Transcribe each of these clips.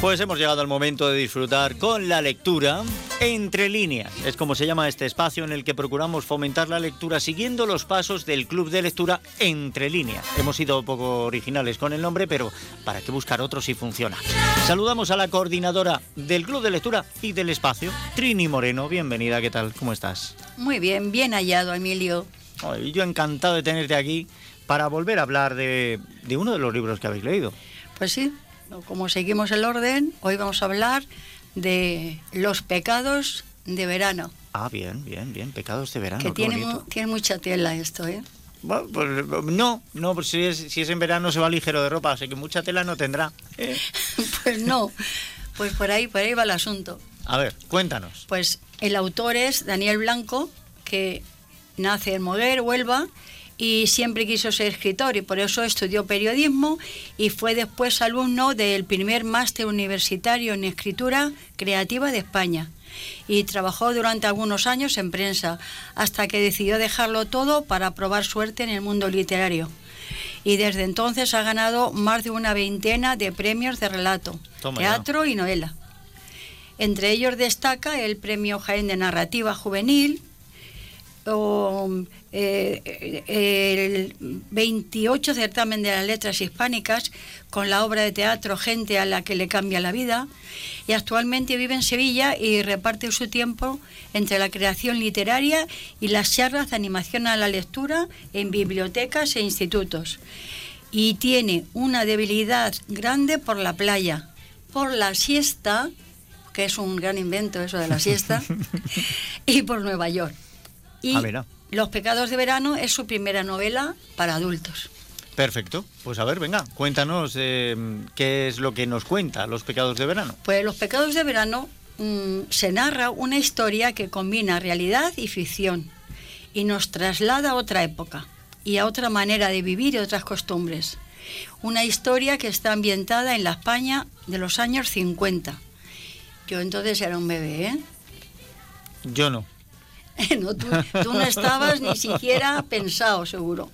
Pues hemos llegado al momento de disfrutar con la lectura entre líneas. Es como se llama este espacio en el que procuramos fomentar la lectura siguiendo los pasos del Club de Lectura Entre líneas. Hemos sido poco originales con el nombre, pero ¿para qué buscar otro si funciona? Saludamos a la coordinadora del Club de Lectura y del espacio, Trini Moreno. Bienvenida, ¿qué tal? ¿Cómo estás? Muy bien, bien hallado, Emilio. yo encantado de tenerte aquí para volver a hablar de, de uno de los libros que habéis leído. Pues sí, como seguimos el orden, hoy vamos a hablar de los pecados de verano. Ah, bien, bien, bien, pecados de verano. Que tiene, tiene mucha tela esto, ¿eh? Bueno, pues no, no, pues si es, si es en verano se va ligero de ropa, así que mucha tela no tendrá. pues no, pues por ahí, por ahí va el asunto. A ver, cuéntanos. Pues el autor es Daniel Blanco, que nace en Moguer, Huelva, y siempre quiso ser escritor y por eso estudió periodismo y fue después alumno del primer máster universitario en escritura creativa de España y trabajó durante algunos años en prensa hasta que decidió dejarlo todo para probar suerte en el mundo literario. Y desde entonces ha ganado más de una veintena de premios de relato, teatro y novela. Entre ellos destaca el Premio Jaén de Narrativa Juvenil, o, eh, el 28 certamen de las letras hispánicas con la obra de teatro Gente a la que le cambia la vida y actualmente vive en Sevilla y reparte su tiempo entre la creación literaria y las charlas de animación a la lectura en bibliotecas e institutos. Y tiene una debilidad grande por la playa, por la siesta, que es un gran invento eso de la siesta, y por Nueva York. Y ah, Los pecados de verano es su primera novela para adultos. Perfecto. Pues a ver, venga, cuéntanos eh, qué es lo que nos cuenta Los pecados de verano. Pues Los pecados de verano mm, se narra una historia que combina realidad y ficción y nos traslada a otra época y a otra manera de vivir y otras costumbres. Una historia que está ambientada en la España de los años 50. Yo entonces era un bebé, ¿eh? Yo no. no, tú, no estabas ni siquiera pensado, seguro.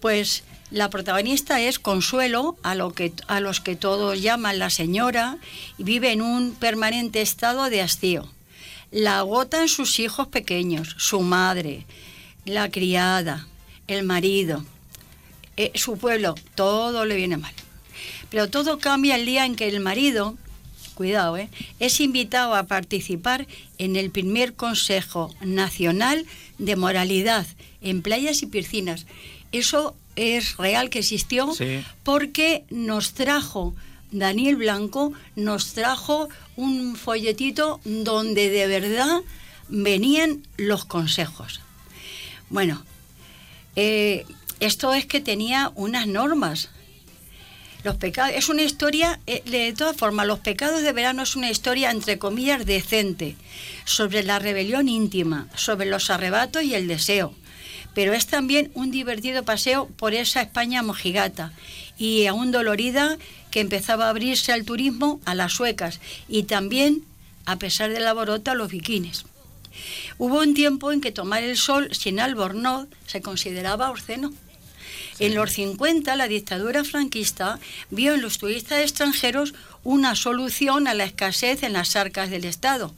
Pues la protagonista es Consuelo, a, lo que, a los que todos llaman la señora, y vive en un permanente estado de hastío. La agotan sus hijos pequeños, su madre, la criada, el marido, eh, su pueblo, todo le viene mal. Pero todo cambia el día en que el marido cuidado, ¿eh? es invitado a participar en el primer Consejo Nacional de Moralidad en playas y piscinas. Eso es real que existió porque nos trajo Daniel Blanco, nos trajo un folletito donde de verdad venían los consejos. Bueno, eh, esto es que tenía unas normas los pecados, es una historia, eh, de todas formas, Los pecados de verano es una historia, entre comillas, decente, sobre la rebelión íntima, sobre los arrebatos y el deseo. Pero es también un divertido paseo por esa España mojigata y aún dolorida que empezaba a abrirse al turismo a las suecas y también, a pesar de la borota, a los bikinis. Hubo un tiempo en que tomar el sol sin albornoz se consideraba obsceno. En los 50 la dictadura franquista vio en los turistas extranjeros una solución a la escasez en las arcas del Estado,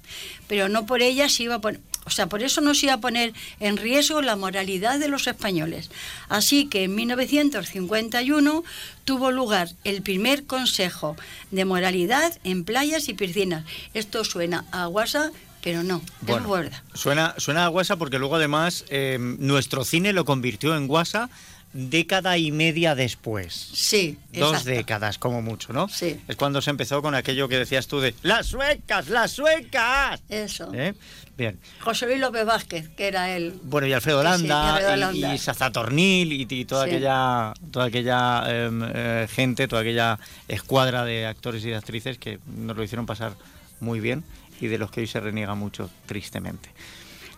pero no por ella se iba a poner, o sea, por eso no se iba a poner en riesgo la moralidad de los españoles. Así que en 1951 tuvo lugar el primer Consejo de Moralidad en playas y piscinas. Esto suena a guasa, pero no, es guarda. Suena, suena a guasa porque luego además eh, nuestro cine lo convirtió en guasa década y media después. Sí, Dos décadas, como mucho, ¿no? Sí. Es cuando se empezó con aquello que decías tú de ¡Las suecas! ¡Las suecas! Eso. ¿Eh? Bien. José Luis López Vázquez, que era él. Bueno, y Alfredo Landa, y, y Sazatornil, y, toda aquella, toda aquella em, eh, gente, toda aquella escuadra de actores y de actrices que nos lo hicieron pasar muy bien y de los que hoy se reniega mucho, tristemente.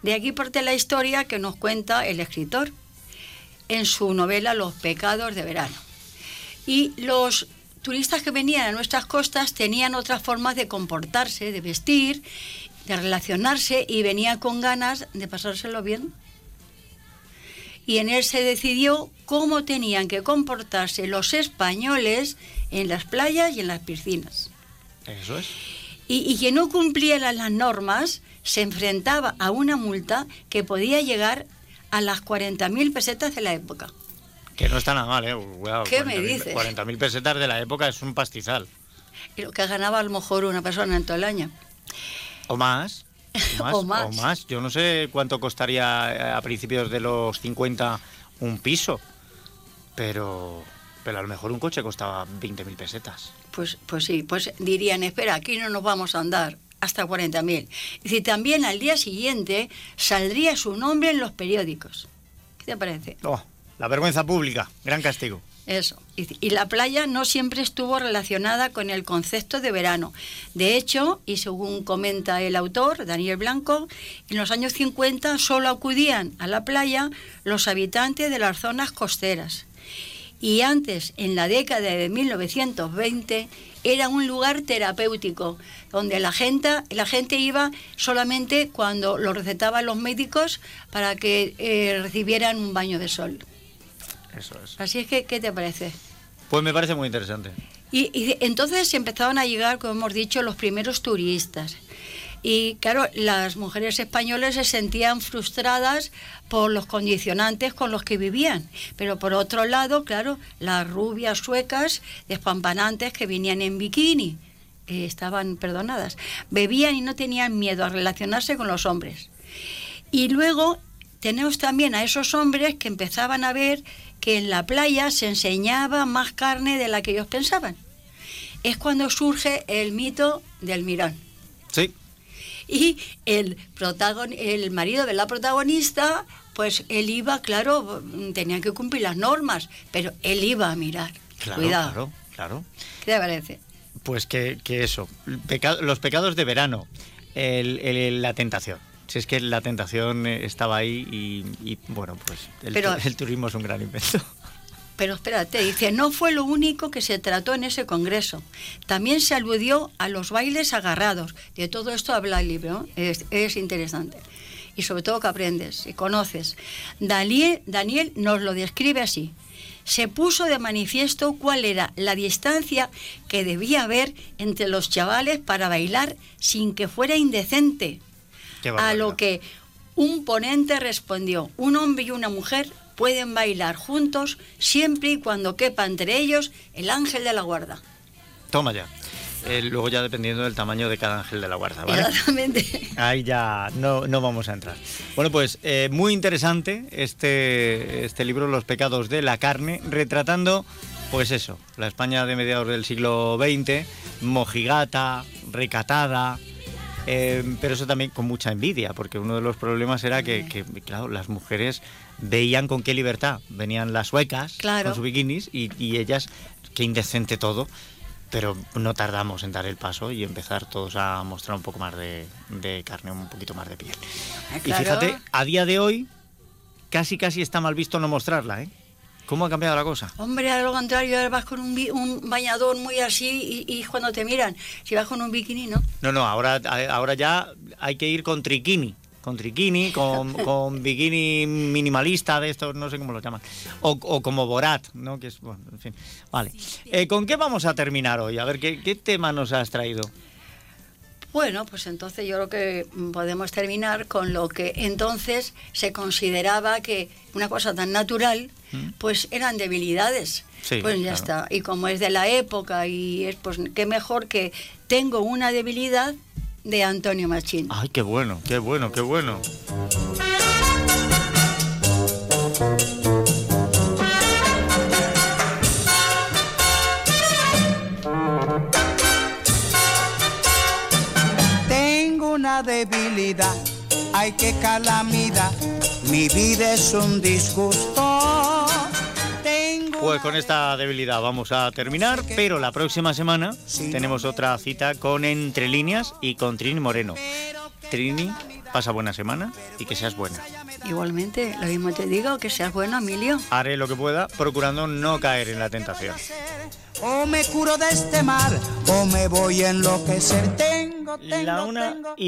De aquí parte la historia que nos cuenta el escritor, en su novela Los pecados de verano. Y los turistas que venían a nuestras costas tenían otras formas de comportarse, de vestir, de relacionarse y venían con ganas de pasárselo bien. Y en él se decidió cómo tenían que comportarse los españoles en las playas y en las piscinas. Eso es. Y, y quien no cumpliera las normas se enfrentaba a una multa que podía llegar a las 40.000 pesetas de la época. Que no está nada mal, ¿eh? ¿Qué me 40.000 dices? 40.000 pesetas de la época es un pastizal. Y lo que ganaba a lo mejor una persona en todo el año. O más. O más. O más. Yo no sé cuánto costaría eh, a principios de los 50 un piso. Pero, pero a lo mejor un coche costaba 20.000 pesetas. Pues, pues sí, pues dirían, espera, aquí no nos vamos a andar hasta 40.000. Y también al día siguiente saldría su nombre en los periódicos. ¿Qué te parece? Oh, la vergüenza pública, gran castigo. Eso. Y, y la playa no siempre estuvo relacionada con el concepto de verano. De hecho, y según comenta el autor, Daniel Blanco, en los años 50 solo acudían a la playa los habitantes de las zonas costeras. Y antes, en la década de 1920, era un lugar terapéutico, donde la gente, la gente iba solamente cuando lo recetaban los médicos para que eh, recibieran un baño de sol. Eso es. Así es que, ¿qué te parece? Pues me parece muy interesante. Y, y entonces empezaban a llegar, como hemos dicho, los primeros turistas. Y claro, las mujeres españolas se sentían frustradas por los condicionantes con los que vivían. Pero por otro lado, claro, las rubias suecas despampanantes que venían en bikini estaban perdonadas. Bebían y no tenían miedo a relacionarse con los hombres. Y luego tenemos también a esos hombres que empezaban a ver que en la playa se enseñaba más carne de la que ellos pensaban. Es cuando surge el mito del mirón. Sí, Y el, protagon- el marido de la protagonista, pues él iba, claro, tenía que cumplir las normas, pero él iba a mirar. claro, Cuidado. claro, claro. ¿Qué te parece? Pues que, que eso, peca- los pecados de verano, el- el- la tentación. Si es que la tentación eh, estaba ahí y, y, bueno, pues el, Pero- el turismo es un gran invento. Pero espérate, dice, no fue lo único que se trató en ese congreso. También se aludió a los bailes agarrados. De todo esto habla el libro, es, es interesante. Y sobre todo que aprendes y conoces. Daniel, Daniel nos lo describe así. Se puso de manifiesto cuál era la distancia que debía haber entre los chavales para bailar sin que fuera indecente. A lo que un ponente respondió, un hombre y una mujer pueden bailar juntos siempre y cuando quepa entre ellos el ángel de la guarda. Toma ya. Eh, luego ya dependiendo del tamaño de cada ángel de la guarda, ¿vale? Exactamente. Ahí ya no, no vamos a entrar. Bueno, pues eh, muy interesante este, este libro, Los pecados de la carne, retratando, pues eso, la España de mediados del siglo XX, mojigata, recatada, eh, pero eso también con mucha envidia, porque uno de los problemas era que, que, claro, las mujeres veían con qué libertad venían las suecas Claro. con sus bikinis y, y ellas, qué indecente todo. Pero no tardamos en dar el paso y empezar todos a mostrar un poco más de, de carne, un poquito más de piel. Ah, Y fíjate, a día de hoy, casi casi está mal visto no mostrarla, ¿eh? ¿Cómo ha cambiado la cosa? Hombre, a lo contrario, ahora vas con un, un bañador muy así y, y cuando te miran, si vas con un bikini, ¿no? No, no, ahora, ahora ya hay que ir con triquini. Con triquini, con, con bikini minimalista de estos, no sé cómo lo llaman. O, o como Borat, ¿no? Que es, bueno, en fin. Vale. Eh, ¿Con qué vamos a terminar hoy? A ver, ¿qué, qué tema nos has traído? Bueno, pues entonces yo creo que podemos terminar con lo que entonces se consideraba que una cosa tan natural, pues eran debilidades. Sí, pues ya claro. está. Y como es de la época y es, pues qué mejor que tengo una debilidad de Antonio Machín. Ay, qué bueno, qué bueno, qué bueno. Tengo una debilidad, ay qué calamidad, mi vida es un disgusto. Pues con esta debilidad vamos a terminar, pero la próxima semana tenemos otra cita con Entre Líneas y con Trini Moreno. Trini, pasa buena semana y que seas buena. Igualmente, lo mismo te digo, que seas bueno, Emilio. Haré lo que pueda procurando no caer en la tentación. O me curo de este mal, o me voy a enloquecer. Tengo, tengo, La una y